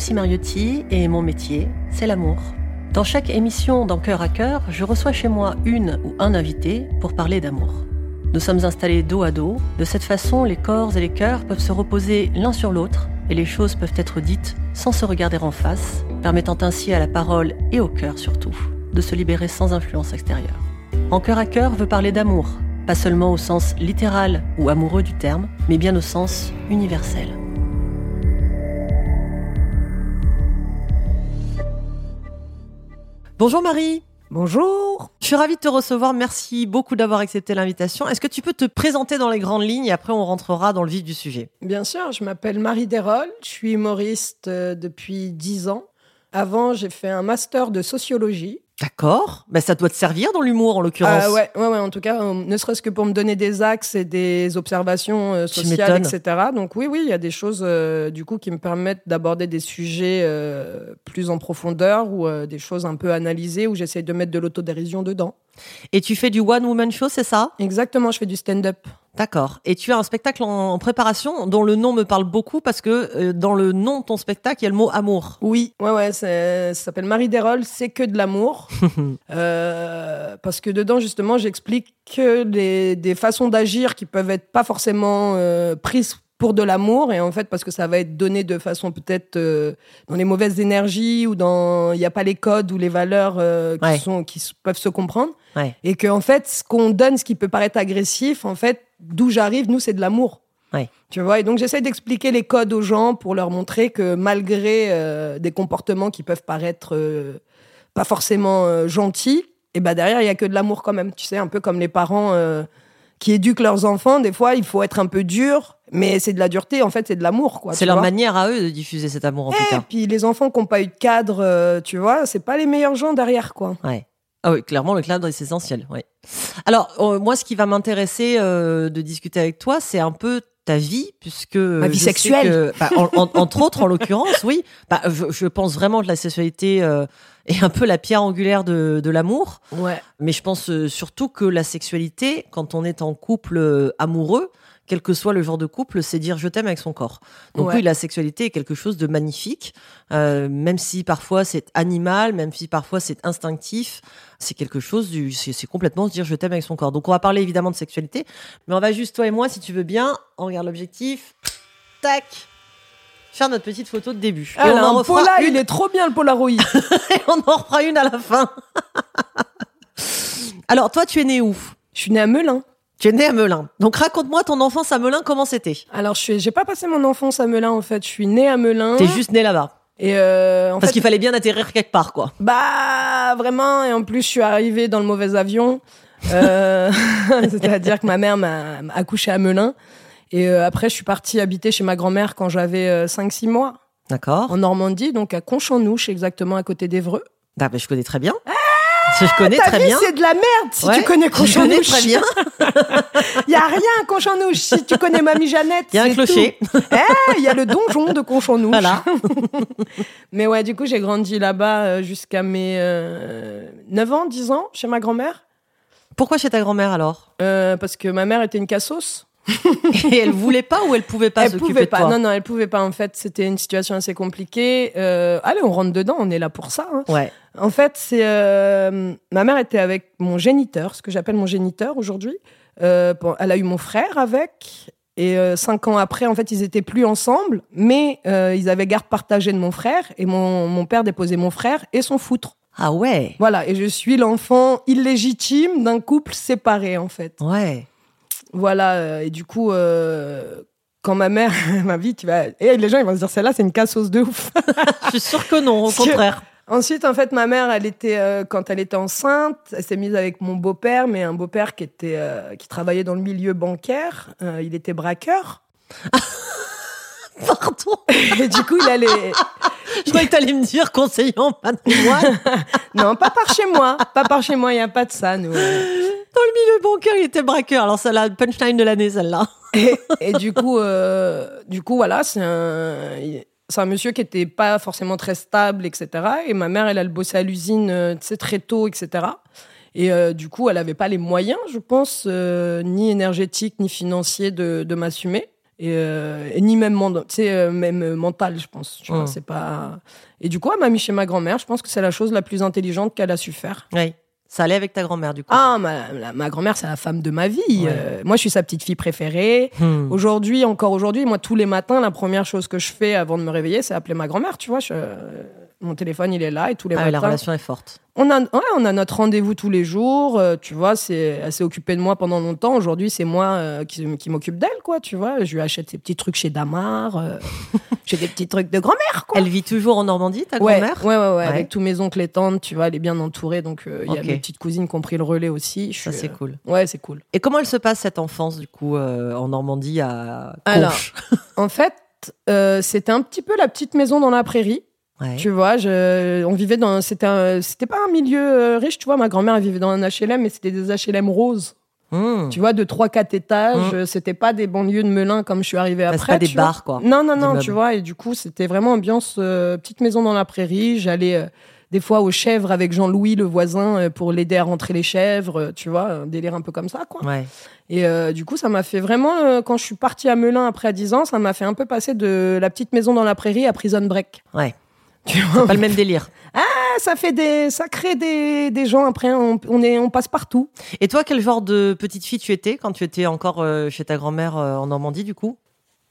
Lucie Mariotti et mon métier, c'est l'amour. Dans chaque émission dans Cœur à Cœur, je reçois chez moi une ou un invité pour parler d'amour. Nous sommes installés dos à dos. De cette façon, les corps et les cœurs peuvent se reposer l'un sur l'autre et les choses peuvent être dites sans se regarder en face, permettant ainsi à la parole et au cœur surtout de se libérer sans influence extérieure. En cœur à cœur veut parler d'amour, pas seulement au sens littéral ou amoureux du terme, mais bien au sens universel. Bonjour Marie. Bonjour. Je suis ravie de te recevoir. Merci beaucoup d'avoir accepté l'invitation. Est-ce que tu peux te présenter dans les grandes lignes et après on rentrera dans le vif du sujet? Bien sûr, je m'appelle Marie Desrolles. Je suis humoriste euh, depuis 10 ans. Avant, j'ai fait un master de sociologie. D'accord. Ben, ça doit te servir dans l'humour, en l'occurrence. Ah ouais, ouais, ouais, en tout cas, euh, ne serait-ce que pour me donner des axes et des observations euh, sociales, etc. Donc oui, oui, il y a des choses euh, du coup qui me permettent d'aborder des sujets plus en profondeur ou des choses un peu analysées où j'essaie de mettre de l'autodérision dedans. Et tu fais du one woman show, c'est ça? Exactement, je fais du stand-up. D'accord. Et tu as un spectacle en, préparation dont le nom me parle beaucoup parce que euh, dans le nom de ton spectacle, il y a le mot amour. Oui, ouais, ouais, ça s'appelle Marie Desrolles, c'est que de l'amour. euh, parce que dedans, justement, j'explique que des façons d'agir qui peuvent être pas forcément euh, prises pour de l'amour et en fait parce que ça va être donné de façon peut-être euh, dans les mauvaises énergies ou dans il n'y a pas les codes ou les valeurs euh, qui sont qui peuvent se comprendre et que en fait ce qu'on donne ce qui peut paraître agressif en fait d'où j'arrive nous c'est de l'amour tu vois et donc j'essaie d'expliquer les codes aux gens pour leur montrer que malgré euh, des comportements qui peuvent paraître pas forcément gentils et ben derrière il y a que de l'amour quand même tu sais un peu comme les parents qui éduquent leurs enfants, des fois, il faut être un peu dur, mais c'est de la dureté, en fait, c'est de l'amour, quoi. C'est leur manière à eux de diffuser cet amour, en tout cas. Et puis les enfants qui n'ont pas eu de cadre, euh, tu vois, c'est pas les meilleurs gens derrière, quoi. Ouais. Ah oui, clairement, le cadre est essentiel. Oui. Alors, euh, moi, ce qui va m'intéresser euh, de discuter avec toi, c'est un peu ta vie, puisque ma vie sexuelle, bah, entre autres, en l'occurrence, oui. Bah, je, pense vraiment que la sexualité est un peu la pierre angulaire de, de l'amour. Ouais. Mais je pense euh, surtout que la sexualité, quand on est en couple euh, amoureux, quel que soit le genre de couple, c'est dire je t'aime avec son corps. Donc oui, la sexualité est quelque chose de magnifique, euh, même si parfois c'est animal, même si parfois c'est instinctif, c'est quelque chose du, c'est complètement se dire je t'aime avec son corps. Donc on va parler évidemment de sexualité, mais on va juste toi et moi, si tu veux bien, on regarde l'objectif, tac, faire notre petite photo de début. Ah, et on en une. il est trop bien le Polaroid. et on en refera une à la fin. Alors, toi, tu es né où? Je suis né à Melun. Tu es né à Melun. Donc raconte-moi ton enfance à Melun, comment c'était? Alors je j'ai pas passé mon enfance à Melun en fait. Je suis né à Melun. T'es juste né là-bas. Et euh, Parce qu'il fallait bien atterrir quelque part, quoi. Bah vraiment. Et en plus, je suis arrivée dans le mauvais avion. Euh, c'est-à-dire que ma mère m'a accouché à Melun. Et euh, après, je suis partie habiter chez ma grand-mère quand j'avais 5-6 euh, mois. D'accord. En Normandie, donc à Conchanouche, exactement à côté d'Evreux. Ah, bah, je connais très bien. Ah je connais très bien. C'est de la merde si tu connais Conchanouche. Je connais très bien. Il y a rien à Conchanouche. Si tu connais Mamie Jeannette, il y a un clocher. Eh, il y a le donjon de Conchanouche. Voilà. Mais ouais, du coup, j'ai grandi là-bas euh, jusqu'à mes 9 ans, 10 ans, chez ma grand-mère. Pourquoi chez ta grand-mère alors? Parce que ma mère était une cassos. et elle voulait pas ou elle pouvait pas s'occuper de toi? Non, non, elle pouvait pas. En fait, c'était une situation assez compliquée. Euh, allez, on rentre dedans, on est là pour ça. Hein. Ouais. En fait, c'est euh, ma mère était avec mon géniteur, ce que j'appelle mon géniteur aujourd'hui. Euh, elle a eu mon frère avec. Et cinq ans après, en fait, ils étaient plus ensemble, mais ils avaient garde partagée de mon frère. Et mon, mon père déposait mon frère et son foutre. Ah ouais. Voilà. Et je suis l'enfant illégitime d'un couple séparé, en fait. Ouais. Voilà, euh, et du coup, euh, quand ma mère m'a dit, tu vas. Et les gens, ils vont se dire, celle-là, c'est une cassos de ouf. Je suis sûre que non, au contraire. Ensuite, en fait, ma mère, elle était, euh, quand elle était enceinte, elle s'est mise avec mon beau-père, mais un beau-père qui était, qui travaillait dans le milieu bancaire. il était braqueur. Pardon. Et du coup, il allait. Je croyais que t'allais me dire conseiller en patrimoine. non, pas par chez moi. Pas par chez moi, il n'y a pas de ça, nous. Dans le milieu bancaire, il était braqueur. Alors, c'est la punchline de l'année, celle-là. et, du coup, euh, du coup, voilà, c'est un, c'est un monsieur qui était pas forcément très stable, etc. Et ma mère, elle, elle bossait à l'usine, euh, très tôt, etc. Et euh, du coup, elle avait pas les moyens, je pense, ni énergétiques, ni financiers de, de m'assumer. Et, euh, et ni même, euh, même euh, mental, je pense. Tu vois, c'est pas... Et du coup, elle m'a mis chez ma grand-mère. Je pense que c'est la chose la plus intelligente qu'elle a su faire. Oui. Ça allait avec ta grand-mère, du coup? Ah, ma, la- ma grand-mère, c'est la femme de ma vie. Ouais. Euh, moi, je suis sa petite fille préférée. Hmm. Aujourd'hui, encore aujourd'hui, moi, tous les matins, la première chose que je fais avant de me réveiller, c'est appeler ma grand-mère. Tu vois, je- mon téléphone, il est là et tous les Ah oui, la matins. relation est forte. On a, ouais, on a notre rendez-vous tous les jours. euh, tu vois, c'est, elle s'est occupée de moi pendant longtemps. Aujourd'hui, c'est moi euh, qui, qui m'occupe d'elle, quoi. Tu vois, je lui achète ses petits trucs chez Damar. euh, j'ai des petits trucs de grand-mère, quoi. Elle vit toujours en Normandie, ta Ouais, grand-mère? ouais, ouais, ouais, Ouais. avec tous mes oncles et tantes, tu vois, elle est bien entourée, donc il y a mes petites cousines qui ont pris le relais aussi. Je Ça, suis, c'est cool. Ouais, c'est cool. Et comment elle se passe, cette enfance, du coup, en Normandie, à Alors, En fait, c'était un petit peu la petite maison dans la prairie. Ouais. Tu vois, je, on vivait dans. C'était c'était pas un milieu euh, riche, tu vois. Ma grand-mère, elle vivait dans un HLM, mais c'était des HLM roses. Hmm. Tu vois, de 3-4 étages. Mm. euh, C'était pas des banlieues de Melun comme je suis arrivée Bah, après. pas des vois. bars, quoi. Non, non, non, tu vois. Et du coup, c'était vraiment ambiance euh, petite maison dans la prairie. J'allais euh, des fois aux chèvres avec Jean-Louis, le voisin, pour l'aider à rentrer les chèvres. tu vois, un délire un peu comme ça, quoi. Ouais. Et euh, du coup, ça m'a fait vraiment, quand je suis partie à Melun après à 10 ans, ça m'a fait un peu passer de la petite maison dans la prairie à Prison Break. Ouais. Vois Pas le même délire. Ah, ça fait des, ça crée des, des gens après, on, on est, on passe partout. Et toi, quel genre de petite fille tu étais quand tu étais encore euh, chez ta grand-mère euh, en Normandie, du coup?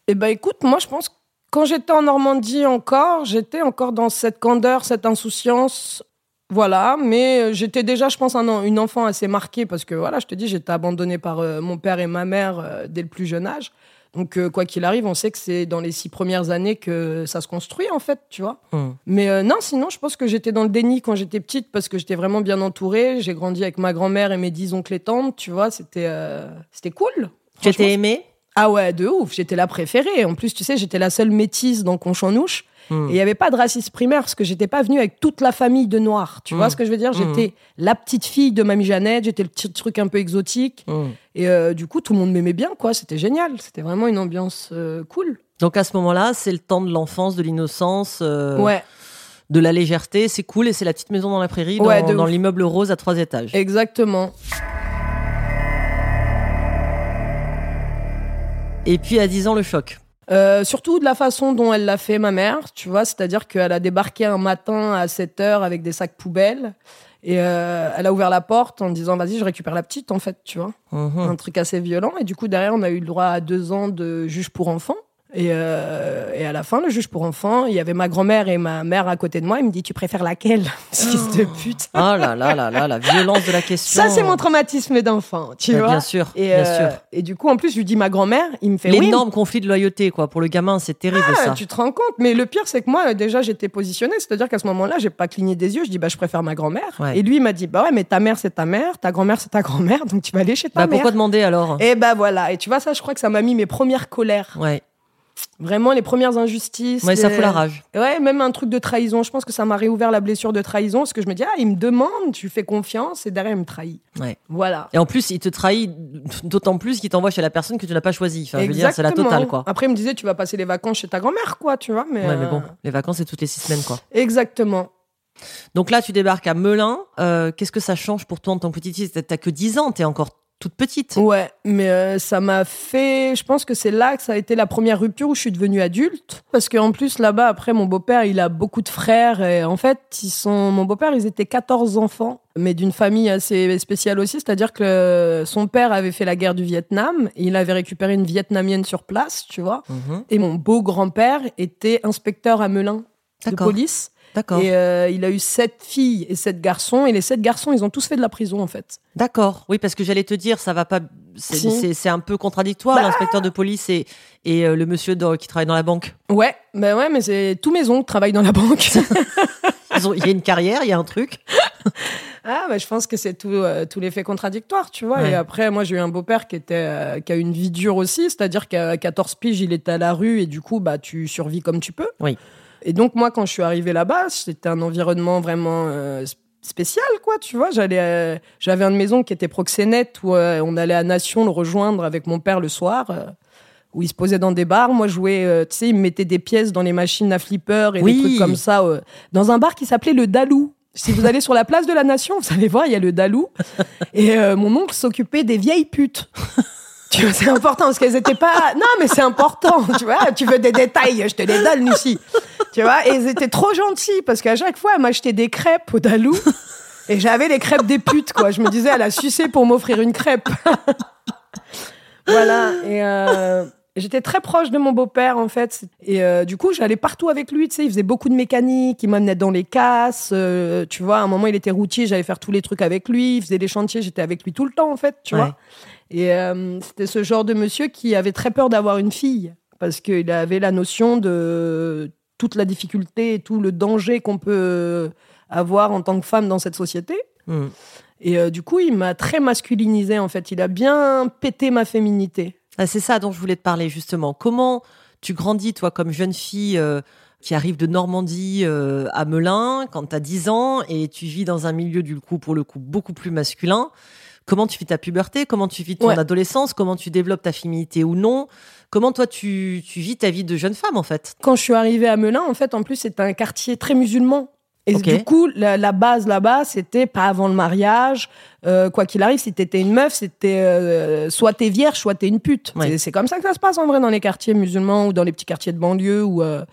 Eh ben, écoute, moi, je pense que quand j'étais en Normandie encore, j'étais encore dans cette candeur, cette insouciance. Voilà, mais euh, j'étais déjà, je pense, un, une enfant assez marquée parce que, voilà, je te dis, j'étais abandonnée par euh, mon père et ma mère dès le plus jeune âge. Donc, euh, quoi qu'il arrive, on sait que c'est dans les six premières années que ça se construit, en fait, tu vois. Hmm. Mais euh, non, sinon, je pense que j'étais dans le déni quand j'étais petite parce que j'étais vraiment bien entourée. J'ai grandi avec ma grand-mère et mes dix oncles et tantes, tu vois, c'était euh, c'était cool. Tu étais aimée? Ah ouais, de ouf. J'étais la préférée. En plus, tu sais, j'étais la seule métisse dans Conchanouche. Hmm. Et il n'y avait pas de racisme primaire parce que j'étais pas venue avec toute la famille de noirs. Tu vois ce que je veux dire? J'étais la petite fille de Mamie Jeannette. J'étais le petit truc un peu exotique. Hmm. Et euh, du coup, tout le monde m'aimait bien, quoi. C'était génial. C'était vraiment une ambiance euh, cool. Donc à ce moment-là, c'est le temps de l'enfance, de l'innocence, euh, Ouais, de la légèreté. C'est cool et c'est la petite maison dans la prairie, dans, Ouais, dans ouf. l'immeuble rose à trois étages. exactement. Et puis à 10 ans, le choc. Euh, surtout de la façon dont elle l'a fait, ma mère, tu vois, c'est-à-dire qu'elle a débarqué un matin à 7 heures avec des sacs poubelles et euh, elle a ouvert la porte en disant vas-y, je récupère la petite, en fait, tu vois. Mhm. Un truc assez violent. Et du coup, derrière, on a eu le droit à deux ans de juge pour enfants. Et, euh, et à la fin, le juge pour enfants, il y avait ma grand-mère et ma mère à côté de moi. Il me dit Tu préfères laquelle Fils de pute? Oh là là là là, la violence de la question. Ça, c'est mon traumatisme d'enfant, tu vois. Bien sûr, Et, bien euh, sûr. et du coup, en plus, je lui dis ma grand-mère, il me fait oui, L'énorme conflit de loyauté, quoi. Pour le gamin, c'est terrible, Ah, ça. tu te rends compte? Mais le pire, c'est que moi, déjà, j'étais positionnée. C'est-à-dire qu'à ce moment-là, j'ai pas cligné des yeux. Je dis, bah, je préfère ma grand-mère. Ouais. Et lui, il m'a dit, bah ouais, mais ta mère, c'est ta mère. Ta grand-mère, c'est ta grand-mère. Donc, tu vas aller chez ta Bah, mère. pourquoi demander alors? Et bah voilà. Et tu vois, ça, je crois que ça m'a mis mes premières colères. Ouais, Vraiment, les premières injustices. ouais ça fout la rage. Ouais, même un truc de trahison. Je pense que ça m'a réouvert la blessure de trahison. Parce que je me dis, ah, il me demande, tu fais confiance. Et derrière, il me trahit. Ouais. Voilà. Et en plus, il te trahit d'autant plus qu'il t'envoie chez la personne que tu n'as pas choisie. Enfin, je veux dire, c'est la totale, quoi. Après, il me disait, tu vas passer les vacances chez ta grand-mère, quoi, tu vois. Mais, Ouais, mais euh, bon, les vacances, c'est toutes les six semaines, quoi. Exactement. Donc là, tu débarques à Melun. Euh, Qu'est-ce que ça change pour toi en tant que petite fille? T'as que 10 ans, t'es encore toute petite. Ouais, mais euh, ça m'a fait. Je pense que c'est là que ça a été la première rupture où je suis devenue adulte. Parce qu'en plus, là-bas, après, mon beau-père, il a beaucoup de frères. Et en fait, ils sont... mon beau-père, ils étaient 14 enfants, mais d'une famille assez spéciale aussi. C'est-à-dire que son père avait fait la guerre du Vietnam. Et il avait récupéré une vietnamienne sur place, tu vois. Mhm. Et mon beau-grand-père était inspecteur à Melun de police. D'accord. Et euh, il a eu sept filles et sept garçons. Et les sept garçons, ils ont tous fait de la prison, en fait. D'accord. Oui, parce que j'allais te dire, ça va pas. C'est Si. c'est- c'est un peu contradictoire, Bah. l'inspecteur de police et, et euh, le monsieur dans- qui travaille dans la banque. Ouais, ben ouais, mais c'est tous mes oncles travaillent dans la banque. Il y a une carrière, il y a un truc. ah, bah, je pense que c'est tout, euh, tout l'effet contradictoire, tu vois. Ouais. Et après, moi, j'ai eu un beau-père qui était, euh, qui a eu une vie dure aussi, c'est-à-dire qu'à 14 piges, il était à la rue et du coup, bah, tu survis comme tu peux. Oui. Et donc, moi, quand je suis arrivée là-bas, c'était un environnement vraiment euh, spécial, quoi, tu vois. J'allais, euh, j'avais une maison qui était proxénète où euh, on allait à Nation le rejoindre avec mon père le soir. euh, où il se posait dans des bars, moi je jouais, tu sais, il me mettait des pièces dans les machines à flipper et Oui. des trucs comme ça, dans un bar qui s'appelait le Dalou. Si vous allez sur la place de la Nation, vous allez voir, il y a le Dalou. Et euh, mon oncle s'occupait des vieilles putes. Tu vois, c'est important parce qu'elles étaient pas. Non, mais c'est important. Tu vois, tu veux des détails, je te les donne, Lucie. Tu vois, et elles étaient trop gentilles parce qu'à chaque fois, elles m'achetaient des crêpes au Dalou. Et j'avais les crêpes des putes, quoi. Je me disais, elle a sucé pour m'offrir une crêpe. voilà. Et euh, j'étais très proche de mon beau-père, en fait. Et euh, du coup, j'allais partout avec lui. Tu sais, il faisait beaucoup de mécanique. Il m'amenait dans les casses. euh, tu vois, à un moment, il était routier. J'allais faire tous les trucs avec lui. Il faisait les chantiers. J'étais avec lui tout le temps, en fait. Tu Ouais. vois. Et c'était ce genre de monsieur qui avait très peur d'avoir une fille. Parce qu'il avait la notion de toute la difficulté et tout le danger qu'on peut avoir en tant que femme dans cette société. Hmm. Et euh, du coup, il m'a très masculinisé en fait. Il a bien pété ma féminité. Ah, c'est ça dont je voulais te parler justement. Comment tu grandis, toi, comme jeune fille euh, qui arrive de Normandie euh, à Melun, quand tu as 10 ans et tu vis dans un milieu, du coup, pour le coup, beaucoup plus masculin? Comment tu vis ta puberté Comment tu vis ton Ouais. adolescence Comment tu développes ta féminité ou non Comment toi, tu, tu vis ta vie de jeune femme, en fait Quand je suis arrivée à Melun, en fait, en plus, c'était un quartier très musulman. Et du coup, la, la base là-bas, c'était pas avant le mariage. Euh, quoi qu'il arrive, si t'étais une meuf, c'était euh, soit t'es vierge, soit t'es une pute. Ouais. C'est- C'est comme ça que ça se passe en vrai dans les quartiers musulmans ou dans les petits quartiers de banlieue ou euh,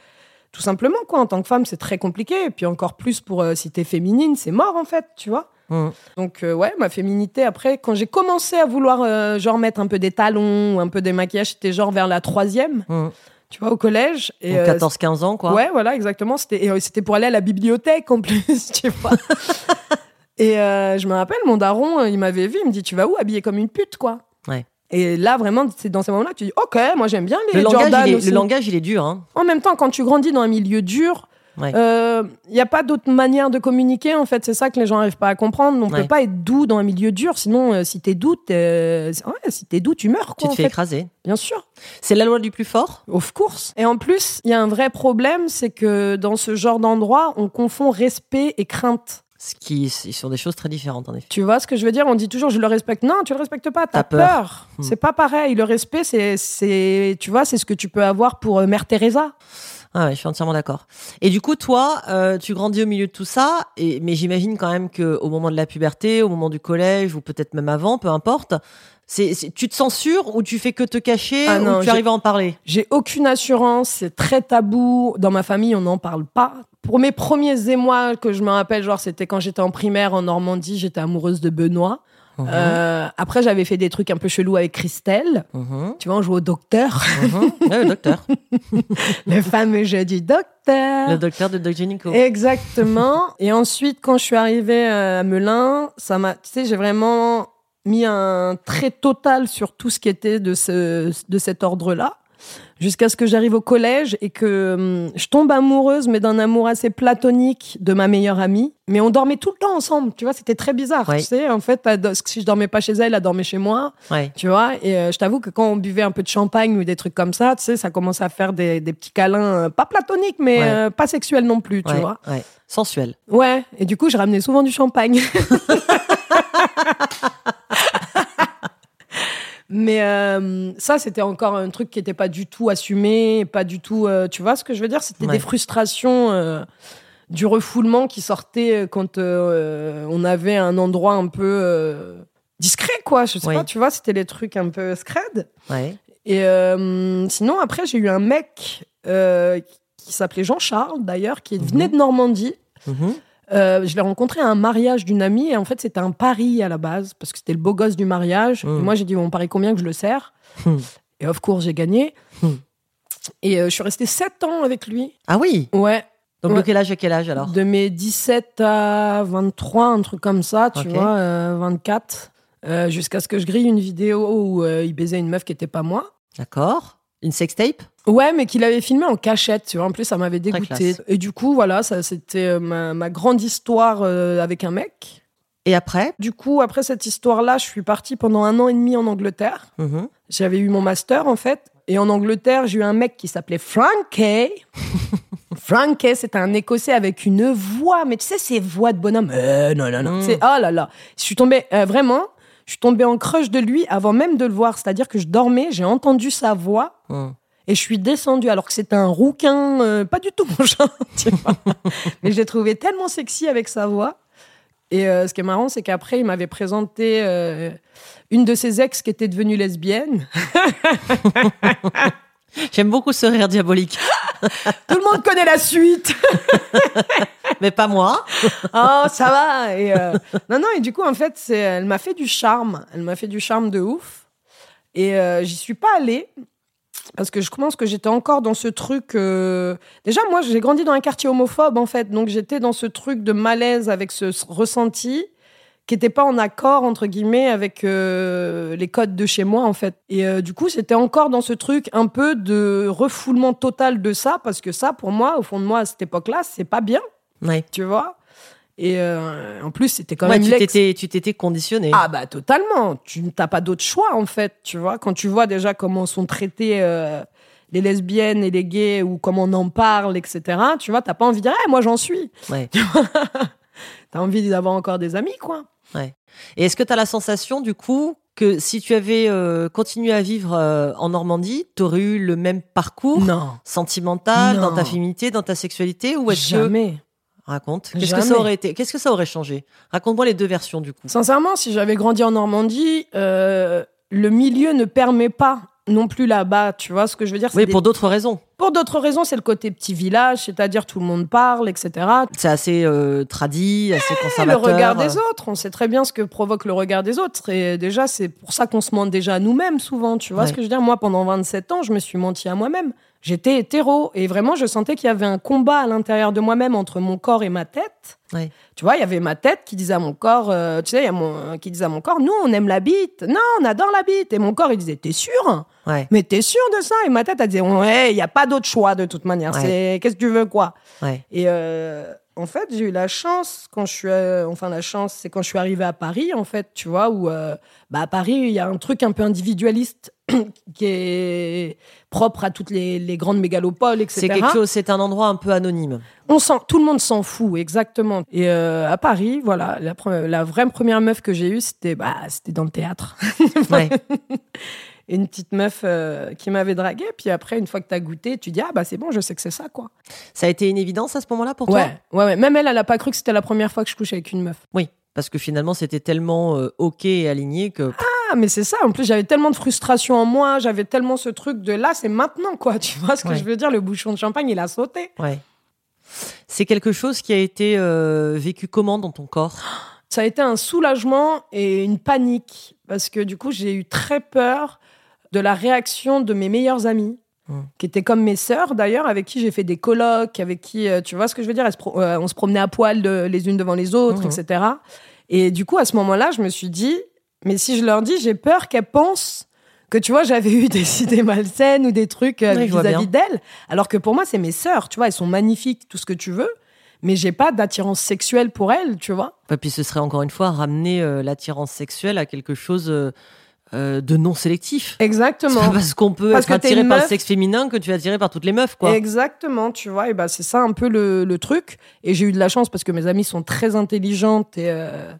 tout simplement quoi. En tant que femme, c'est très compliqué. Et puis encore plus pour si t'es féminine, c'est mort en fait, tu vois. Hmm. Donc euh, ouais, ma féminité après, quand j'ai commencé à vouloir euh, genre mettre un peu des talons ou un peu des maquillages, c'était genre vers la troisième, Hmm. tu vois, au collège. Et, Donc, euh, 14-15 ans, quoi. Ouais, voilà, exactement. C'était et, euh, c'était pour aller à la bibliothèque en plus, tu vois. et euh, je me rappelle, mon daron, il m'avait vu, il me dit, tu vas où habillée comme une pute, quoi? Ouais. Et là, vraiment, c'est dans ces moments-là que tu dis, ok, moi j'aime bien les Le langage, il est, aussi. le langage, il est dur. Hein. En même temps, quand tu grandis dans un milieu dur, il Ouais. n'y a pas d'autre manière de communiquer, en fait. C'est ça que les gens n'arrivent pas à comprendre. On Ouais. peut pas être doux dans un milieu dur, sinon, euh, si t'es doux, t'es- ouais, si t'es doux, tu meurs, Tu te fais fait. écraser. Bien sûr. C'est la loi du plus fort? Of course. Et en plus, il y a un vrai problème, c'est que dans ce genre d'endroit, on confond respect et crainte. Ce qui sont des choses très différentes, en effet. Tu vois ce que je veux dire? On dit toujours je le respecte. Non, tu le respectes pas. T'as peur. peur. Hmm. C'est pas pareil. Le respect, c'est, c'est, tu vois, c'est ce que tu peux avoir pour euh, Mère Teresa. Ah ouais, je suis entièrement d'accord. Et du coup, toi, euh, tu grandis au milieu de tout ça, et, mais j'imagine quand même que au moment de la puberté, au moment du collège, ou peut-être même avant, peu importe, c'est, c'est- tu te censures ou tu fais que te cacher Ah non, ou tu arrives à en parler? J'ai aucune assurance. C'est très tabou. Dans ma famille, on n'en parle pas. Pour mes premiers émois que je me rappelle, genre c'était quand j'étais en primaire en Normandie, j'étais amoureuse de Benoît. Mhm, Euh, après, j'avais fait des trucs un peu chelous avec Christelle. mhm, Tu vois, on jouait au docteur. mhm. Le docteur. le fameux jeu du docteur. Le docteur de Doc Génico. Exactement. Et ensuite, quand je suis arrivée euh, à Melun, ça m'a, tu sais, j'ai vraiment mis un trait total sur tout ce qui était de ce, de cet ordre-là. Jusqu'à ce que j'arrive au collège et que hum, je tombe amoureuse, mais d'un amour assez platonique de ma meilleure amie. Mais on dormait tout le temps ensemble, tu vois, c'était très bizarre. Ouais. Tu sais, en fait, elle- si je dormais pas chez elle, elle dormait chez moi. Ouais. Tu vois, et euh, je t'avoue que quand on buvait un peu de champagne ou des trucs comme ça, tu sais, ça commence à faire des, des petits câlins, euh, pas platoniques, mais Ouais. euh, pas sexuels non plus, tu ouais, vois. ouais. Sensuel. Ouais, et du coup, je ramenais souvent du champagne. Mais euh, ça, c'était encore un truc qui n'était pas du tout assumé, pas du tout. euh, tu vois ce que je veux dire? C'était Ouais. des frustrations, euh, du refoulement qui sortait quand on avait un endroit un peu discret, quoi. Je sais pas, tu vois, c'était les trucs un peu scred. Ouais. Et sinon, après, j'ai eu un mec qui s'appelait Jean-Charles, d'ailleurs, qui venait de Normandie. Mhm. Euh, je l'ai rencontré à un mariage d'une amie et en fait c'était un pari à la base parce que c'était le beau gosse du mariage. Mm. Et moi j'ai dit on parie combien que je le sers Mm. Et of course j'ai gagné. Mm. Et euh, je suis restée 7 ans avec lui. Ah oui Ouais. Donc de quel âge à quel âge alors De mes 17 à 23, un truc comme ça, tu vois, euh, 24. euh, Jusqu'à ce que je grille une vidéo où il baisait une meuf qui était pas moi. D'accord. Une sextape? Ouais, mais qu'il avait filmé en cachette, tu vois. En plus, ça m'avait dégoûté. Et du coup, voilà, ça c'était euh, ma, ma grande histoire euh, avec un mec. Et après? Du coup, après cette histoire-là, je suis partie pendant un an et demi en Angleterre. Mhm. J'avais eu mon master, en fait. Et en Angleterre, j'ai eu un mec qui s'appelait Frankie. Frankie, c'était un Écossais avec une voix, mais tu sais, ces voix de bonhomme. Euh, non, non, non. Mm. C'est, oh là là. Je suis tombée, euh, vraiment, je suis tombée en crush de lui avant même de le voir. C'est-à-dire que je dormais, j'ai entendu sa voix. Mhm. Et je suis descendue alors que c'était un rouquin, euh, pas du tout mon genre, tu vois. Mais je l'ai trouvé tellement sexy avec sa voix Et euh, ce qui est marrant, c'est qu'après, il m'avait présenté euh, une de ses ex qui était devenue lesbienne. J'aime beaucoup ce rire diabolique. Tout le monde connaît la suite. Mais pas moi. oh, ça va. Et euh, Non, non, et du coup, en fait, elle m'a fait du charme. Elle m'a fait du charme de ouf. Et euh, j'y suis pas allée. Parce que je pense que j'étais encore dans ce truc. euh, Déjà, moi, j'ai grandi dans un quartier homophobe, en fait. Donc, j'étais dans ce truc de malaise avec ce ressenti qui n'était pas en accord, entre guillemets, avec euh, les codes de chez moi, en fait. Et euh, du coup, c'était encore dans ce truc un peu de refoulement total de ça. Parce que ça, pour moi, au fond de moi, à cette époque-là, c'est pas bien, Ouais. tu vois? Et euh, en plus, c'était quand Ouais, même tu t'étais, tu t'étais conditionné. ah bah totalement. Tu n'as pas d'autre choix en fait, tu vois. Quand tu vois déjà comment sont traitées euh, les lesbiennes et les gays ou comment on en parle, etc. Tu vois, t'as pas envie de dire, Eh, moi j'en suis. Ouais. T'as envie d'avoir encore des amis, quoi. Et est-ce que tu as la sensation, du coup, que si tu avais euh, continué à vivre euh, en Normandie, tu aurais eu le même parcours? Non, sentimental dans ta féminité, dans ta sexualité Ou est-ce que. Raconte. Qu'est-ce que ça aurait été? Qu'est-ce que ça aurait changé? Raconte-moi les deux versions, du coup. Sincèrement, si j'avais grandi en Normandie, euh, le milieu ne permet pas non plus là-bas. Tu vois ce que je veux dire? Oui, des- pour d'autres raisons. pour d'autres raisons, c'est le côté petit village, c'est-à-dire tout le monde parle, etc. C'est assez euh, tradit, assez le conservateur. regard des autres, on sait très bien ce que provoque le regard des autres. Et déjà, c'est pour ça qu'on se ment déjà à nous-mêmes souvent. Tu vois Ouais. ce que je veux dire? Moi, pendant 27 ans, je me suis menti à moi-même. J'étais hétéro et vraiment, je sentais qu'il y avait un combat à l'intérieur de moi-même entre mon corps et ma tête. Tu vois, il y avait ma tête qui disait à mon corps, euh, tu sais, il y a mon, qui disait à mon corps, nous, on aime la bite. Non, on adore la bite. Et mon corps, il disait, t'es sûr? Ouais, Mais t'es sûr de ça? Et ma tête, elle disait, ouais, il n'y a pas d'autre choix de toute manière. Ouais. C'est, qu'est-ce que tu veux, quoi? Ouais. et euh, en fait, j'ai eu la chance quand je suis, euh, enfin la chance, c'est quand je suis arrivée à Paris, en fait, tu vois, où bah, à Paris, il y a un truc un peu individualiste qui est propre à toutes les, les grandes mégalopoles, etc. C'est quelque chose, c'est un endroit un peu anonyme. On s'en, tout le monde s'en fout, exactement. Et euh, à Paris, voilà, la, pre- la vraie première meuf que j'ai eue, c'était, bah, c'était dans le théâtre. Ouais. Une petite meuf euh, qui m'avait draguée. Puis après, une fois que t'as goûté, tu dis ah bah c'est bon, je sais que c'est ça, quoi. Ça a été une évidence à ce moment-là pour toi? Ouais, ouais, ouais. Même elle, elle a pas cru que c'était la première fois que je couchais avec une meuf. Oui, parce que finalement, c'était tellement euh, OK et aligné que. Ah, mais c'est ça. En plus, j'avais tellement de frustration en moi. J'avais tellement ce truc de là, c'est maintenant, quoi. Tu vois ce que Ouais. je veux dire? Le bouchon de champagne, il a sauté. Ouais. C'est quelque chose qui a été euh, vécu comment dans ton corps? Ça a été un soulagement et une panique. Parce que du coup, j'ai eu très peur de la réaction de mes meilleures amies. Hmm. Qui étaient comme mes sœurs d'ailleurs, avec qui j'ai fait des colloques, avec qui, euh, tu vois ce que je veux dire, se euh, on se promenait à poil de- les unes devant les autres, Mhm. etc. Et du coup, à ce moment-là, je me suis dit, mais si je leur dis, j'ai peur qu'elles pensent que tu vois, j'avais eu des idées malsaines ou des trucs euh, Oui, vis-à-vis d'elles. Alors que pour moi, c'est mes sœurs, tu vois, elles sont magnifiques, tout ce que tu veux, mais j'ai pas d'attirance sexuelle pour elles, tu vois. Et puis ce serait encore une fois ramener euh, l'attirance sexuelle à quelque chose euh, euh, de non sélectif. Exactement. pas parce qu'on peut Parce être que attiré par le sexe féminin que tu es attiré par toutes les meufs, quoi. Exactement, tu vois, et bah c'est ça un peu le, le truc. Et j'ai eu de la chance parce que mes amies sont très intelligentes et euh,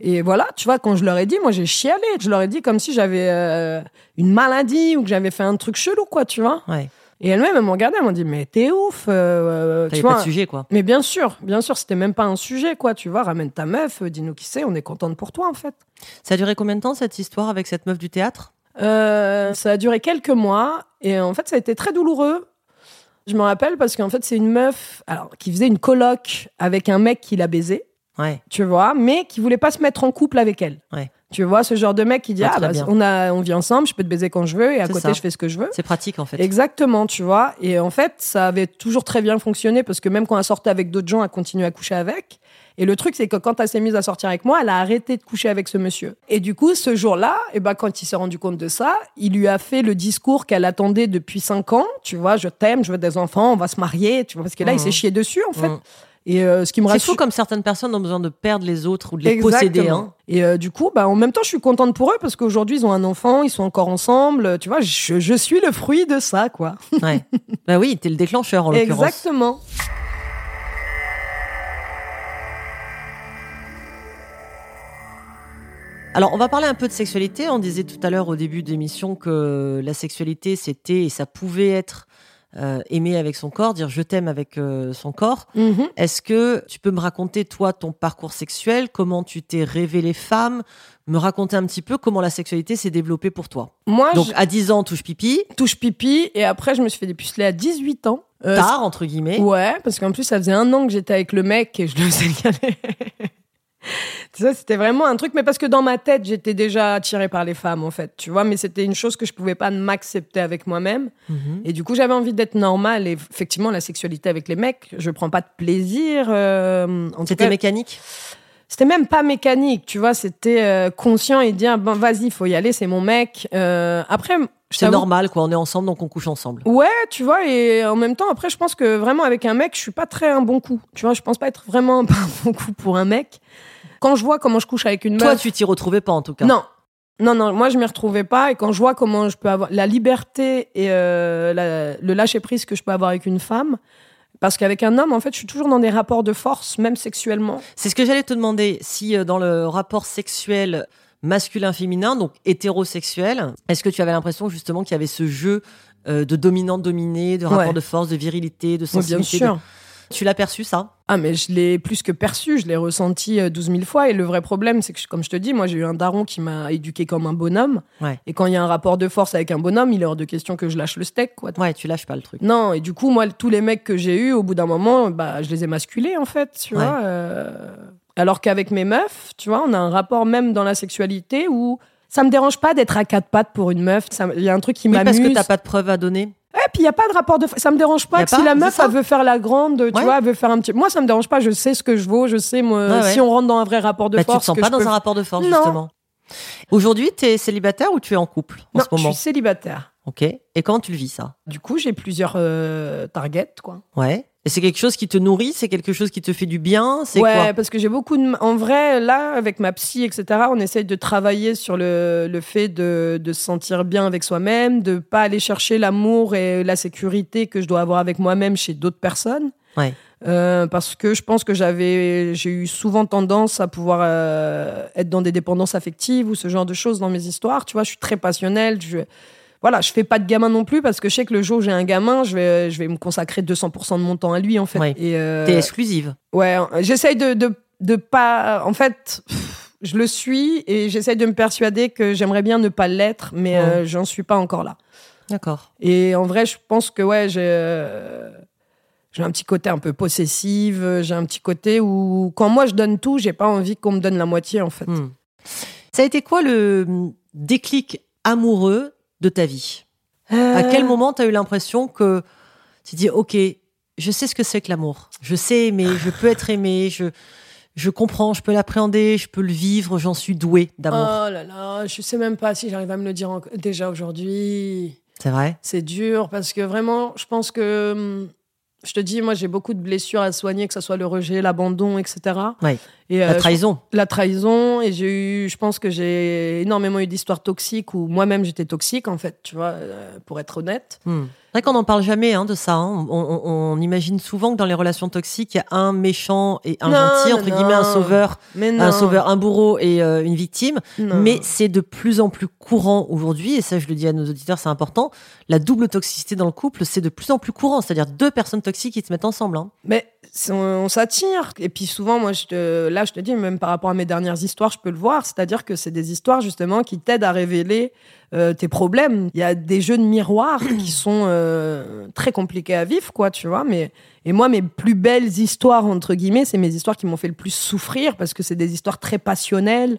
et voilà, tu vois, quand je leur ai dit, moi j'ai chialé, je leur ai dit comme si j'avais euh, une maladie ou que j'avais fait un truc chelou, quoi, tu vois. Ouais. Et elles-mêmes, elles m'ont regardé, elles m'ont dit, mais t'es ouf, euh, T'avais tu pas vois. de sujet, quoi. Mais bien sûr, bien sûr, c'était même pas un sujet, quoi, tu vois. Ramène ta meuf, euh, dis-nous qui c'est, on est contente pour toi, en fait. Ça a duré combien de temps cette histoire avec cette meuf du théâtre? Euh, ça a duré quelques mois et en fait ça a été très douloureux. Je me rappelle parce qu'en fait c'est une meuf alors qui faisait une coloc avec un mec qui l'a baisé, Ouais. tu vois, mais qui voulait pas se mettre en couple avec elle. Ouais. Tu vois ce genre de mec qui dit Ah, ah, bah, on a on vit ensemble, je peux te baiser quand je veux et à côté ça. je fais ce que je veux. C'est pratique, en fait. Exactement, tu vois. Et en fait, ça avait toujours très bien fonctionné parce que même quand elle sortait avec d'autres gens, elle continuait à coucher avec. Et le truc, c'est que quand elle s'est mise à sortir avec moi, elle a arrêté de coucher avec ce monsieur. Et du coup, ce jour-là, et ben, quand il s'est rendu compte de ça, il lui a fait le discours qu'elle attendait depuis cinq ans. Tu vois, je t'aime, je veux des enfants, on va se marier. Tu vois, parce que là, il s'est chié dessus, en fait. Mhm. Et euh, ce qui me C'est rassure. fou comme certaines personnes ont besoin de perdre les autres ou de les posséder. Exactement. Hein. Et euh, du coup, bah, en même temps, je suis contente pour eux parce qu'aujourd'hui, ils ont un enfant, ils sont encore ensemble. Tu vois, je, je suis le fruit de ça, quoi. Ouais. bah oui, t'es le déclencheur en l'occurrence. Exactement. Alors, on va parler un peu de sexualité. On disait tout à l'heure au début de l'émission que la sexualité, c'était et ça pouvait être euh, aimer avec son corps, dire je t'aime avec euh, son corps. Mhm. Est-ce que tu peux me raconter, toi, ton parcours sexuel, comment tu t'es révélée femme, me raconter un petit peu comment la sexualité s'est développée pour toi Moi, Donc, je à 10 ans, touche pipi, touche pipi et après, je me suis fait dépuceler à 18 ans. Euh, tard, entre guillemets. Ouais, parce qu'en plus, ça faisait un an que j'étais avec le mec et je le signalais. Ça, c'était vraiment un truc, mais parce que dans ma tête, j'étais déjà attirée par les femmes, en fait, tu vois, mais c'était une chose que je pouvais pas m'accepter avec moi-même. Mhm. Et du coup, j'avais envie d'être normale. Et effectivement, la sexualité avec les mecs, je prends pas de plaisir. euh, C'était mécanique? C'était même pas mécanique, tu vois, c'était euh, conscient et dire, bon, vas-y, faut y aller, c'est mon mec. Euh, après, C'est normal, quoi. On est ensemble, donc on couche ensemble. Ouais, tu vois, et en même temps, après, je pense que vraiment avec un mec, je suis pas très un bon coup. Tu vois, je pense pas être vraiment un bon coup pour un mec. Quand je vois comment je couche avec une Toi, meuf. tu t'y retrouvais pas, en tout cas. Non. Non, non, moi je m'y retrouvais pas. Et quand je vois comment je peux avoir la liberté et euh, la- le lâcher prise que je peux avoir avec une femme, parce qu'avec un homme, en fait, je suis toujours dans des rapports de force, même sexuellement. C'est ce que j'allais te demander. Si euh, dans le rapport sexuel masculin-féminin, donc hétérosexuel, est-ce que tu avais l'impression justement qu'il y avait ce jeu euh, de dominant-dominé, de rapport Ouais. de force, de virilité, de Oui, bien sensibilité sûr. de- Tu l'as perçu, ça? Ah, mais je l'ai plus que perçu, je l'ai ressenti euh, 12 000 fois. Et le vrai problème, c'est que, comme je te dis, moi, j'ai eu un daron qui m'a éduqué comme un bonhomme. Ouais. Et quand il y a un rapport de force avec un bonhomme, il est hors de question que je lâche le steak, quoi. Ouais, tu lâches pas le truc. Non, et du coup, moi, tous les mecs que j'ai eus, au bout d'un moment, bah, je les ai masculés, en fait, tu Ouais. vois. euh, Alors qu'avec mes meufs, tu vois, on a un rapport même dans la sexualité où ça me dérange pas d'être à quatre pattes pour une meuf. Il y a un truc qui Oui, m'amuse. parce que t'as pas de preuves à donner. Puis il y a pas de rapport de. Ça me dérange pas a que pas, si la meuf elle veut faire la grande, tu Ouais. vois, elle veut faire un petit. Moi, ça me dérange pas. Je sais ce que je vaux. Je sais moi Ouais, ouais. si on rentre dans un vrai rapport de Bah, tu te force. sens pas je dans peux- un rapport de force, Non. justement. Aujourd'hui, tu es célibataire ou tu es en couple en Non, ce je moment suis célibataire. Ok. Et comment tu le vis, ça? Du coup, j'ai plusieurs euh, targets, quoi. Ouais. Et c'est quelque chose qui te nourrit C'est quelque chose qui te fait du bien C'est Ouais, quoi parce que j'ai beaucoup de. En vrai, là, avec ma psy, etc., on essaye de travailler sur le, le fait de, de se sentir bien avec soi-même, de pas aller chercher l'amour et la sécurité que je dois avoir avec moi-même chez d'autres personnes. Ouais. Euh, parce que je pense que j'avais, j'ai eu souvent tendance à pouvoir euh, être dans des dépendances affectives ou ce genre de choses dans mes histoires. Tu vois, je suis très passionnelle. Je, voilà, je fais pas de gamin non plus parce que je sais que le jour où j'ai un gamin, je vais, je vais me consacrer 200% de mon temps à lui en fait. Ouais. Et, euh, T'es exclusive. Ouais, j'essaye de, de, de pas. En fait, je le suis et j'essaye de me persuader que j'aimerais bien ne pas l'être, mais Ouais. euh, j'en suis pas encore là. D'accord. Et en vrai, je pense que ouais, j'ai. euh, J'ai un petit côté un peu possessive, j'ai un petit côté où quand moi je donne tout, j'ai pas envie qu'on me donne la moitié en fait. Hmm. Ça a été quoi le hum, déclic amoureux de ta vie À quel Euh, moment tu as eu l'impression que tu dis OK, je sais ce que c'est que l'amour. Je sais aimer, je peux être aimé, je je comprends, je peux l'appréhender, je peux le vivre, j'en suis doué d'amour. Oh là là, je sais même pas si j'arrive à me le dire en- déjà aujourd'hui. C'est vrai? C'est dur parce que vraiment, je pense que. Je te dis, moi, j'ai beaucoup de blessures à soigner, que ce soit le rejet, l'abandon, etc. Ouais. Et, La euh, trahison. je- la trahison. Et j'ai eu, je pense que j'ai énormément eu d'histoires toxiques où moi-même j'étais toxique, en fait, tu vois, euh, pour être honnête. Hmm. Vrai qu'on n'en parle jamais hein, de ça. hein. On, on- on imagine souvent que dans les relations toxiques, il y a un méchant et un Non, gentil, non, entre guillemets, un sauveur, un sauveur, un bourreau et euh, une victime. non. Mais c'est de plus en plus courant aujourd'hui, et ça je le dis à nos auditeurs, c'est important. La double toxicité dans le couple, c'est de plus en plus courant, c'est-à-dire deux personnes toxiques qui se mettent ensemble. hein. Mais on, on s'attire. Et puis souvent, moi, je te, là, je te dis, même par rapport à mes dernières histoires, je peux le voir. C'est-à-dire que c'est des histoires, justement, qui t'aident à révéler euh, tes problèmes. Il y a des jeux de miroir qui sont euh, très compliqués à vivre, quoi, tu vois. Mais, et moi, mes plus belles histoires, entre guillemets, c'est mes histoires qui m'ont fait le plus souffrir parce que c'est des histoires très passionnelles.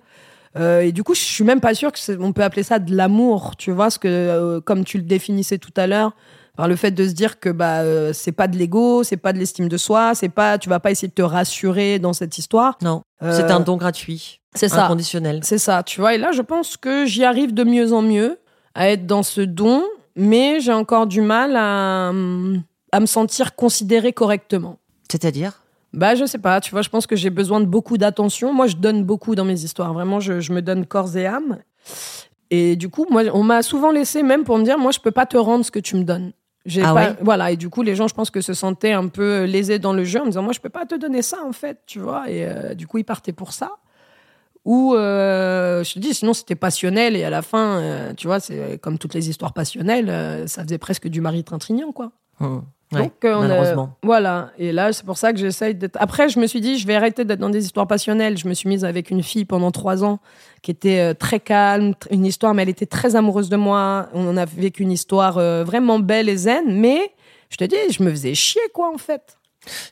Euh, et du coup, je suis même pas sûre que c'est- on peut appeler ça de l'amour, tu vois, ce que, euh, comme tu le définissais tout à l'heure, par le fait de se dire que bah euh, c'est pas de l'ego, c'est pas de l'estime de soi, c'est pas, tu vas pas essayer de te rassurer dans cette histoire. Non, Euh, c'est un don gratuit, C'est ça. inconditionnel. C'est ça, tu vois. Et là, je pense que j'y arrive de mieux en mieux à être dans ce don, mais j'ai encore du mal à, hum, à me sentir considérée correctement. C'est-à-dire? Bah, je sais pas, tu vois, je pense que j'ai besoin de beaucoup d'attention. Moi, je donne beaucoup dans mes histoires. Vraiment, je, je me donne corps et âme. Et du coup, moi, on m'a souvent laissé même pour me dire, moi, je peux pas te rendre ce que tu me donnes. J'ai Ah pas, ouais? Voilà. Et du coup, les gens, je pense que se sentaient un peu lésés dans le jeu en me disant, moi, je peux pas te donner ça, en fait, tu vois. Et euh, du coup, ils partaient pour ça. Ou, euh, je te dis, sinon, c'était passionnel. Et à la fin, euh, tu vois, c'est comme toutes les histoires passionnelles, euh, ça faisait presque du mari trintignant, quoi. Donc, Ouais, on a- malheureusement. Voilà. Et là, c'est pour ça que j'essaye d'être. Après, je me suis dit, je vais arrêter d'être dans des histoires passionnelles. Je me suis mise avec une fille pendant trois ans qui était très calme, une histoire, mais elle était très amoureuse de moi. On a vécu une histoire vraiment belle et zen, mais je te dis, je me faisais chier, quoi, en fait.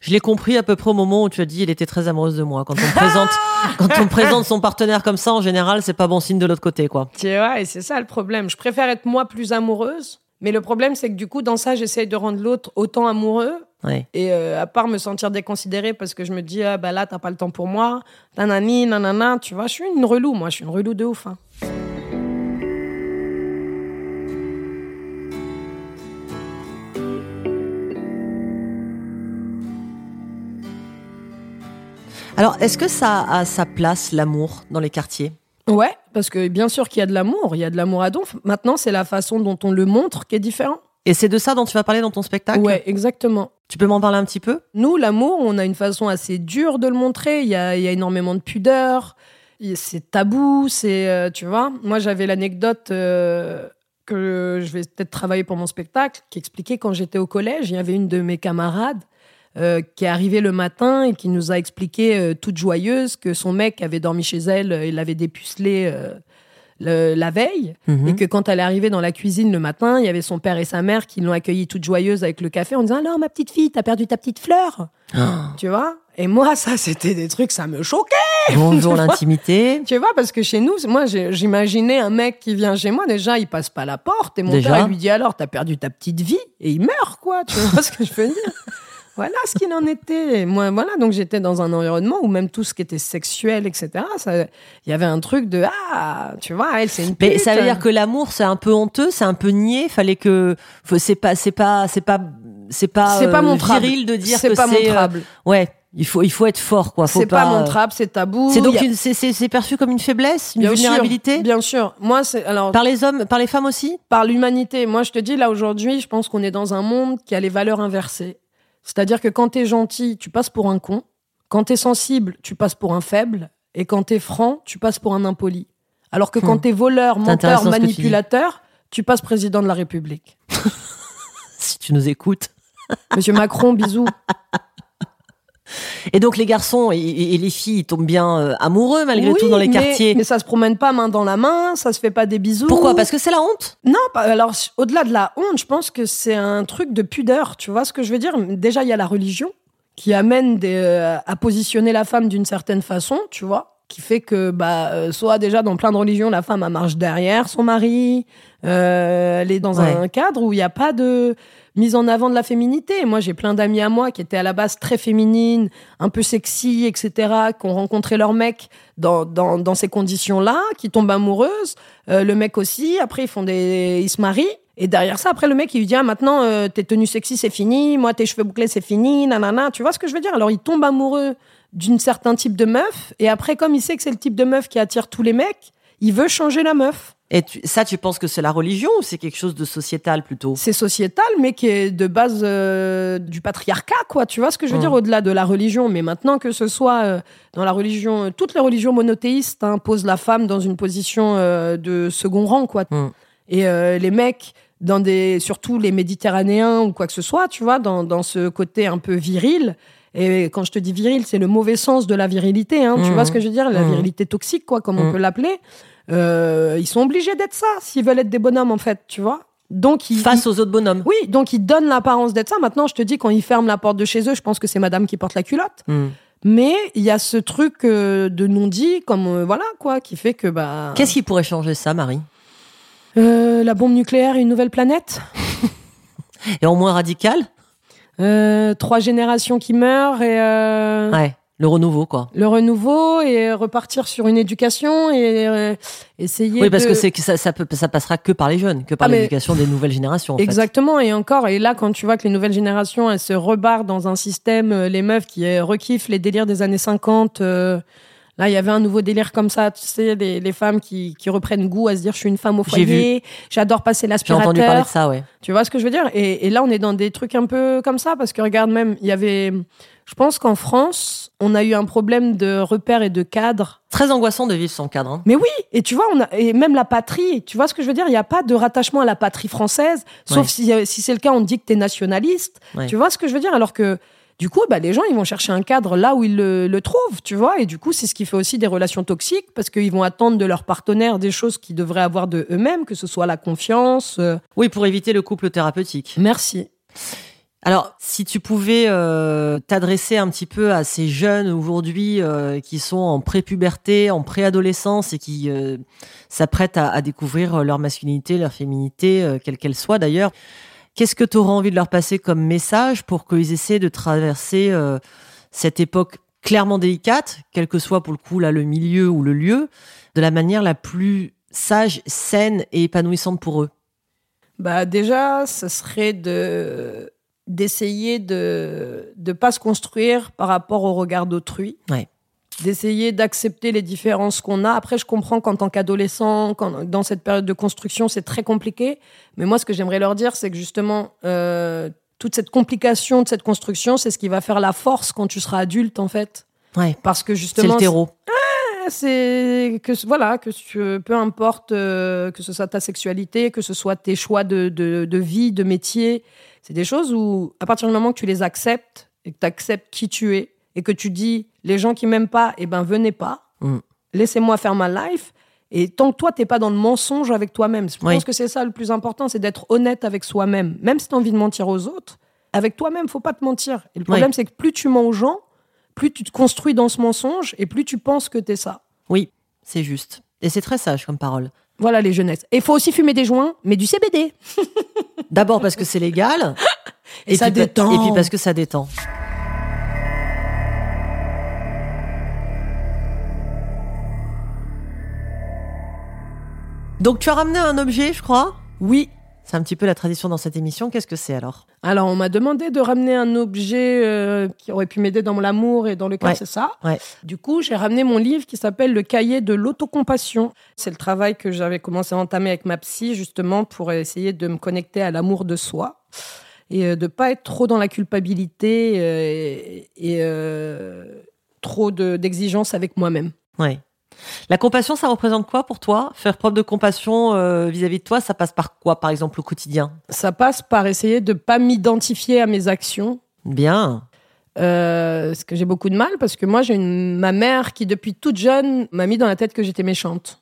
Je l'ai compris à peu près au moment où tu as dit elle était très amoureuse de moi. Quand on présente, quand on présente son partenaire comme ça, en général, c'est pas bon signe de l'autre côté, quoi. Tu vois, et c'est ça le problème. Je préfère être moi plus amoureuse, mais le problème, c'est que du coup, dans ça, j'essaye de rendre l'autre autant amoureux. Ouais. Et euh, à part me sentir déconsidérée parce que je me dis, ah bah là, t'as pas le temps pour moi, nanani, nanana, tu vois, je suis une relou, moi, je suis une relou de ouf. hein. Alors, est-ce que ça a sa place, l'amour, dans les quartiers? Ouais, parce que bien sûr qu'il y a de l'amour, il y a de l'amour à donf. Maintenant, c'est la façon dont on le montre qui est différent. Et c'est de ça dont tu vas parler dans ton spectacle? Ouais, exactement. Tu peux m'en parler un petit peu? Nous, l'amour, on a une façon assez dure de le montrer. Il y a, il y a énormément de pudeur. C'est tabou. C'est, euh, tu vois. Moi, j'avais l'anecdote euh, que je vais peut-être travailler pour mon spectacle, qui expliquait quand j'étais au collège, il y avait une de mes camarades euh, qui est arrivée le matin et qui nous a expliqué, euh, toute joyeuse, que son mec avait dormi chez elle, euh, il l'avait dépucelé euh, le- la veille. Mhm. Et que quand elle est arrivée dans la cuisine le matin, il y avait son père et sa mère qui l'ont accueillie toute joyeuse avec le café en disant Alors, ma petite fille, t'as perdu ta petite fleur Tu vois? Et moi, ça, c'était des trucs, ça me choquait Bonjour l'intimité. Tu vois, parce que chez nous, moi, j'imaginais un mec qui vient chez moi, déjà, il passe pas la porte. Et mon Déjà père, il lui dit Alors, t'as perdu ta petite vie Et il meurt, quoi Tu vois ce que je veux dire? Voilà ce qu'il en était. Moi, voilà, donc j'étais dans un environnement où même tout ce qui était sexuel, etc., ça- il y avait un truc de Ah, tu vois, elle, c'est une Mais pute. ça veut dire que l'amour, c'est un peu honteux, c'est un peu niais. Fallait que, c'est pas, c'est pas, c'est pas, c'est pas, C'est pas euh, montrable. viril de dire c'est que pas c'est, euh, montrable. ouais, il faut, il faut être fort, quoi. C'est pas, euh, montrable, c'est tabou. C'est donc a- c'est, perçu comme une faiblesse, une Bien vulnérabilité? sûr, bien sûr. Moi, c'est alors par les hommes, par les femmes aussi? par l'humanité. Moi, je te dis là aujourd'hui, je pense qu'on est dans un monde qui a les valeurs inversées. C'est-à-dire que quand t'es gentil, tu passes pour un con. Quand t'es sensible, tu passes pour un faible. Et quand t'es franc, tu passes pour un impoli. Alors que quand Hmm. t'es voleur, menteur, tu manipulateur, tu passes président de la République. Si tu nous écoutes. Monsieur Macron, bisous. Et donc les garçons et, les filles ils tombent bien euh, amoureux malgré Oui, tout dans les mais- quartiers. Mais ça se promène pas main dans la main, ça se fait pas des bisous. Pourquoi? Parce que c'est la honte? Non, alors au-delà de la honte, je pense que c'est un truc de pudeur. Tu vois ce que je veux dire? Déjà, il y a la religion qui amène des, euh, à positionner la femme d'une certaine façon, tu vois, qui fait que bah euh, soit déjà dans plein de religions, la femme elle marche derrière son mari, elle est dans un cadre où il n'y a pas de mise en avant de la féminité. Moi, j'ai plein d'amis à moi qui étaient à la base très féminines, un peu sexy, etc., qui ont rencontré leur mec dans, dans, dans ces conditions-là, qui tombent amoureuses. Euh, le mec aussi. Après, ils font des, ils se marient. Et derrière ça, après, le mec, il lui dit, ah, maintenant, euh, tes tenues sexy, c'est fini. Moi, tes cheveux bouclés, c'est fini. Nanana. Tu vois ce que je veux dire? Alors, il tombe amoureux d'une certain type de meuf. Et après, comme il sait que c'est le type de meuf qui attire tous les mecs, il veut changer la meuf. Et tu- ça, tu penses que c'est la religion ou c'est quelque chose de sociétal plutôt? C'est sociétal, mais qui est de base euh, du patriarcat, quoi. Tu vois ce que je veux dire au-delà de la religion. Mais maintenant que ce soit euh, dans la religion, euh, toutes les religions monothéistes hein, posent la femme dans une position euh, de second rang, quoi. Mm. Et les mecs, dans des, surtout les Méditerranéens ou quoi que ce soit, tu vois, dans, dans ce côté un peu viril. Et quand je te dis viril, c'est le mauvais sens de la virilité. Hein, Tu Mhm. vois ce que je veux dire? La Mhm. virilité toxique, quoi, comme on Mhm. peut l'appeler. Euh, ils sont obligés d'être ça s'ils veulent être des bonhommes, en fait, tu vois? Donc ils, Face aux autres bonhommes. oui, donc ils donnent l'apparence d'être ça. Maintenant, je te dis, quand ils ferment la porte de chez eux, je pense que c'est madame qui porte la culotte. Mais il y a ce truc euh, de non-dit, comme euh, voilà, quoi, qui fait que bah. Qu'est-ce qui pourrait changer ça, Marie? La bombe nucléaire et une nouvelle planète Et en moins radical? Euh, Trois générations qui meurent et euh, Ouais, le renouveau, quoi. le renouveau et repartir sur une éducation et euh, essayer Oui, parce de- que c'est ça, ça, peut, ça passera que par les jeunes, que par Ah, l'éducation des nouvelles générations. En fait. Exactement, et encore, et là, quand tu vois que les nouvelles générations, elles se rebarrent dans un système, euh, les meufs qui euh, rekiffent les délires des années 50, euh, Là, il y avait un nouveau délire comme ça, tu sais, les, les femmes qui, qui reprennent goût à se dire je suis une femme au foyer, j'adore passer J'ai entendu parler de l'aspirateur. ça, ouais. Tu vois ce que je veux dire? Et, et là, on est dans des trucs un peu comme ça parce que regarde même, il y avait, je pense qu'en France, on a eu un problème de repères et de cadres. Très angoissant de vivre sans cadre. hein. Mais oui, et tu vois, on a, et même la patrie, tu vois ce que je veux dire? Il n'y a pas de rattachement à la patrie française, sauf Ouais. si, euh, si c'est le cas, on te dit que tu es nationaliste. Ouais. Tu vois ce que je veux dire? Alors que du coup, bah, les gens, ils vont chercher un cadre là où ils le, le trouvent, tu vois. Et du coup, c'est ce qui fait aussi des relations toxiques parce qu'ils vont attendre de leur partenaire des choses qu'ils devraient avoir de eux-mêmes, que ce soit la confiance. euh. Oui, pour éviter le couple thérapeutique. Merci. Alors, si tu pouvais euh, t'adresser un petit peu à ces jeunes aujourd'hui euh, qui sont en prépuberté, en préadolescence et qui euh, s'apprêtent à, à découvrir leur masculinité, leur féminité, quelle qu'elle soit d'ailleurs, qu'est-ce que tu auras envie de leur passer comme message pour qu'ils essaient de traverser euh, cette époque clairement délicate, quel que soit pour le coup là le milieu ou le lieu, de la manière la plus sage, saine et épanouissante pour eux? Bah déjà, ce serait de d'essayer de de pas se construire par rapport au regard d'autrui. Ouais. D'essayer d'accepter les différences qu'on a. Après, je comprends qu'en tant qu'adolescent, quand- dans cette période de construction, c'est très compliqué. Mais moi, ce que j'aimerais leur dire, c'est que justement, euh, toute cette complication de cette construction, c'est ce qui va faire la force quand tu seras adulte, en fait. Ouais, Parce que c'est justement, le terreau. c'est que voilà que tu- peu importe euh, que ce soit ta sexualité, que ce soit tes choix de, de, de vie, de métier, c'est des choses où à partir du moment que tu les acceptes et que tu acceptes qui tu es et que tu dis les gens qui m'aiment pas, eh ben venez pas, Mm. laissez-moi faire ma life. Et tant que toi, t'es pas dans le mensonge avec toi-même, je Oui. pense que c'est ça le plus important, c'est d'être honnête avec soi-même. Même si tu as envie de mentir aux autres, avec toi-même, faut pas te mentir. Et le problème, c'est que plus tu mens aux gens, plus tu te construis dans ce mensonge et plus tu penses que t'es ça. Oui, c'est juste. Et c'est très sage comme parole. Voilà les jeunesses. Et il faut aussi fumer des joints, mais du CBD. D'abord parce que c'est légal. Et ça puis, détend. Et puis parce que ça détend. Donc tu as ramené un objet, je crois. Oui. C'est un petit peu la tradition dans cette émission. Qu'est-ce que c'est alors? Alors, on m'a demandé de ramener un objet euh, qui aurait pu m'aider dans l'amour et dans le cœur, Ouais. c'est ça? Ouais. Du coup, j'ai ramené mon livre qui s'appelle Le cahier de l'autocompassion. C'est le travail que j'avais commencé à entamer avec ma psy, justement, pour essayer de me connecter à l'amour de soi et euh, de pas être trop dans la culpabilité euh, et, et, euh, trop de- d'exigence avec moi-même. Ouais. La compassion, ça représente quoi pour toi? Faire preuve de compassion euh, vis-à-vis de toi, ça passe par quoi, par exemple, au quotidien? Ça passe par essayer de pas m'identifier à mes actions, Bien. Euh, ce que j'ai beaucoup de mal parce que moi j'ai une ma mère qui depuis toute jeune m'a mis dans la tête que j'étais méchante.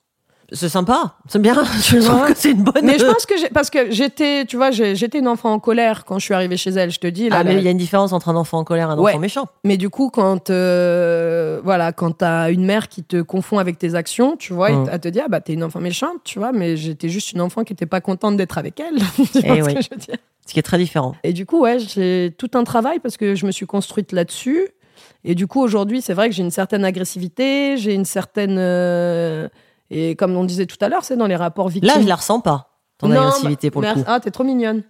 C'est sympa. C'est bien. Je trouve que c'est une bonne. Mais je pense que parce que j'étais tu vois j'étais une enfant en colère quand je suis arrivée chez elle. Je te dis là. Ah, mais il y a une différence entre un enfant en colère et un Ouais. enfant méchant. Mais du coup quand euh, voilà quand t'as une mère qui te confond avec tes actions, tu vois, Mm. elle te dit ah bah t'es une enfant méchante, tu vois. Mais j'étais juste une enfant qui était pas contente d'être avec elle. tu vois Eh ce oui. que je veux dire? Ce qui est très différent. Et du coup, ouais, j'ai tout un travail parce que je me suis construite là-dessus. Et du coup, aujourd'hui, c'est vrai que j'ai une certaine agressivité, j'ai une certaine. euh, et comme on disait tout à l'heure, c'est dans les rapports victimes. Là, je la ressens pas. Ton Non, agressivité pour le coup. Ah, t'es trop mignonne.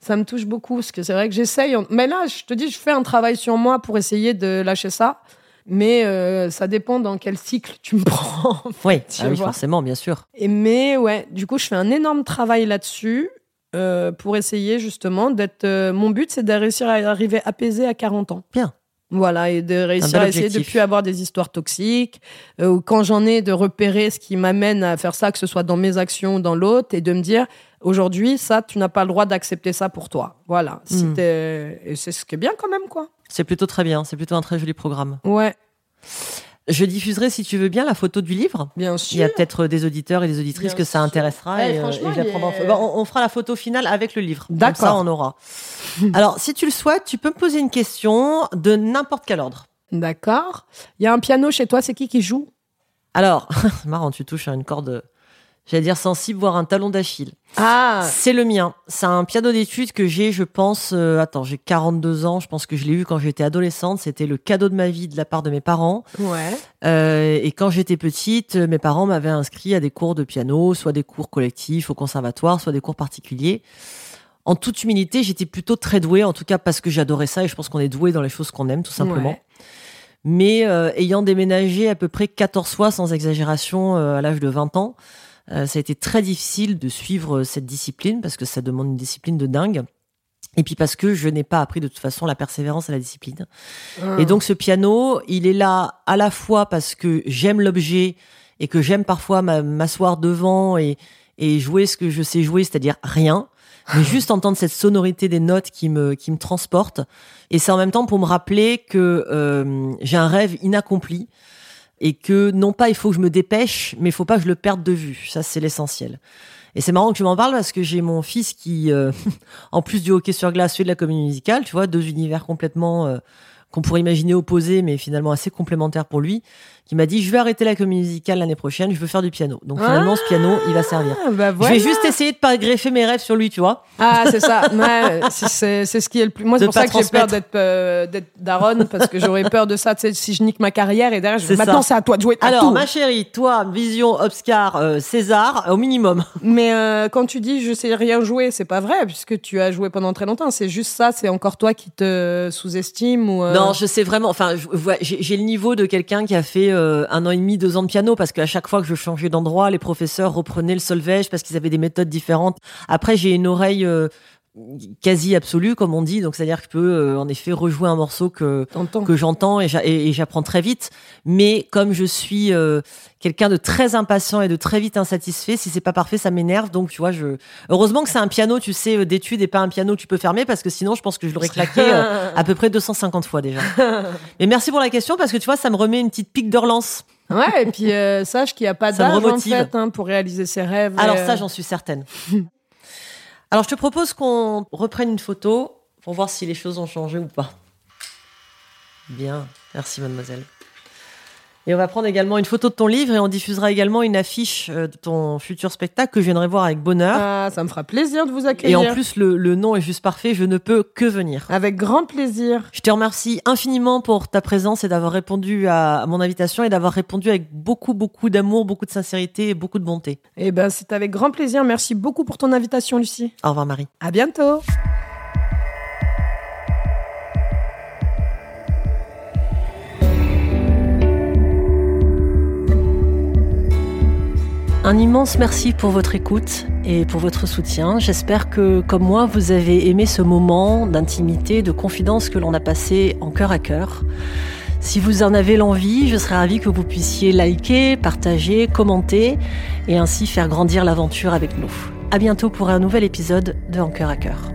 Ça me touche beaucoup parce que c'est vrai que j'essaye. Mais là, je te dis, je fais un travail sur moi pour essayer de lâcher ça. Mais euh, ça dépend dans quel cycle tu me prends. Oui, ah oui, forcément, bien sûr. Et mais ouais, du coup, je fais un énorme travail là-dessus euh, pour essayer justement d'être. euh, mon but, c'est de réussir à arriver apaisé à 40 ans. Bien. Voilà, et de réussir à essayer de plus avoir des histoires toxiques, euh, ou quand j'en ai, de repérer ce qui m'amène à faire ça, que ce soit dans mes actions ou dans l'autre, et de me dire, aujourd'hui, ça, tu n'as pas le droit d'accepter ça pour toi. Voilà. Si Mm. t'es- Et c'est ce qui est bien quand même, quoi. C'est plutôt très bien. C'est plutôt un très joli programme. Ouais, Je diffuserai, si tu veux bien, la photo du livre. bien Il sûr. y a peut-être des auditeurs et des auditrices Bien que ça intéressera Eh, et, euh, franchement, et il est- en on, on fera la photo finale avec le livre. Comme D'accord. ça, on aura. Alors, si tu le souhaites, tu peux me poser une question de n'importe quel ordre. D'accord. Il y a un piano chez toi, c'est qui qui joue? Alors, c'est marrant, tu touches à une corde, j'allais dire sensible, voire un talon d'Achille. Ah, C'est le mien. C'est un piano d'études que j'ai, je pense, euh, attends, j'ai 42 ans, je pense que je l'ai eu quand j'étais adolescente. C'était le cadeau de ma vie de la part de mes parents. ouais. Euh, et quand j'étais petite, euh, mes parents m'avaient inscrit à des cours de piano, soit des cours collectifs au conservatoire, soit des cours particuliers. En toute humilité, j'étais plutôt très douée, en tout cas parce que j'adorais ça et je pense qu'on est doué dans les choses qu'on aime, tout simplement. Ouais. Mais euh, ayant déménagé à peu près 14 fois sans exagération euh, à l'âge de 20 ans, euh, ça a été très difficile de suivre cette discipline parce que ça demande une discipline de dingue. Et puis parce que je n'ai pas appris de toute façon la persévérance et la discipline. Et donc ce piano, il est là à la fois parce que j'aime l'objet et que j'aime parfois m'asseoir devant et, et jouer ce que je sais jouer, c'est-à-dire rien, mais juste entendre cette sonorité des notes qui me qui me transporte. Et c'est en même temps pour me rappeler que euh, j'ai un rêve inaccompli et que non pas il faut que je me dépêche, mais il faut pas que je le perde de vue. Ça c'est l'essentiel. Et c'est marrant que tu m'en parles parce que j'ai mon fils qui, euh, en plus du hockey sur glace, fait de la comédie musicale, tu vois, deux univers complètement euh, qu'on pourrait imaginer opposés, mais finalement assez complémentaires pour lui qui m'a dit je vais arrêter la comédie musicale l'année prochaine, je veux faire du piano. Donc finalement, ce piano, il va servir. Ah, bah je vais juste essayer de pas greffer mes rêves sur lui, tu vois. Ah, c'est ça. Ouais, c'est ce qui est le plus. Moi, c'est pour ça que j'ai peur d'être euh, d'être daronne parce que j'aurais peur de ça. Tu sais, si je nique ma carrière et derrière, je... maintenant c'est à toi de jouer. Alors, ma chérie, toi, Vision, Oscar, euh, César, au minimum. Mais euh, quand tu dis je sais rien jouer, c'est pas vrai puisque tu as joué pendant très longtemps. C'est juste ça. C'est encore toi qui te sous-estime ou. Non, je sais vraiment. Enfin, j'ai le niveau de quelqu'un qui a fait un an et demi, deux ans de piano, parce qu'à chaque fois que je changeais d'endroit, les professeurs reprenaient le solfège parce qu'ils avaient des méthodes différentes. Après, j'ai une oreille euh, quasi absolue, comme on dit. Donc, c'est-à-dire que je peux, euh, en effet, rejouer un morceau que, que j'entends et j'apprends très vite. Mais comme je suis euh, quelqu'un de très impatient et de très vite insatisfait, si c'est pas parfait, ça m'énerve. Donc, tu vois, je, heureusement que c'est un piano, tu sais, d'études et pas un piano que tu peux fermer parce que sinon, je pense que je l'aurais claqué à peu près 250 fois déjà. Mais merci pour la question parce que tu vois, ça me remet une petite pique de relance. Ouais, et puis euh, sache qu'il n'y a pas d'âge en fait hein, pour réaliser ses rêves. Alors ça, j'en suis certaine. Alors je te propose qu'on reprenne une photo pour voir si les choses ont changé ou pas. Bien, merci mademoiselle. Et on va prendre également une photo de ton livre et on diffusera également une affiche euh, de ton futur spectacle que je viendrai voir avec bonheur. Ah, ça me fera plaisir de vous accueillir. Et en plus, le, le nom est juste parfait. Je ne peux que venir. Avec grand plaisir. Je te remercie infiniment pour ta présence et d'avoir répondu à, mon invitation et d'avoir répondu avec beaucoup, beaucoup d'amour, beaucoup de sincérité et beaucoup de bonté. Eh ben, c'est avec grand plaisir. Merci beaucoup pour ton invitation, Lucie. Au revoir, Marie. À bientôt. Un immense merci pour votre écoute et pour votre soutien. J'espère que, comme moi, vous avez aimé ce moment d'intimité, de confidence que l'on a passé en cœur à cœur. Si vous en avez l'envie, je serais ravie que vous puissiez liker, partager, commenter et ainsi faire grandir l'aventure avec nous. À bientôt pour un nouvel épisode de En cœur à cœur.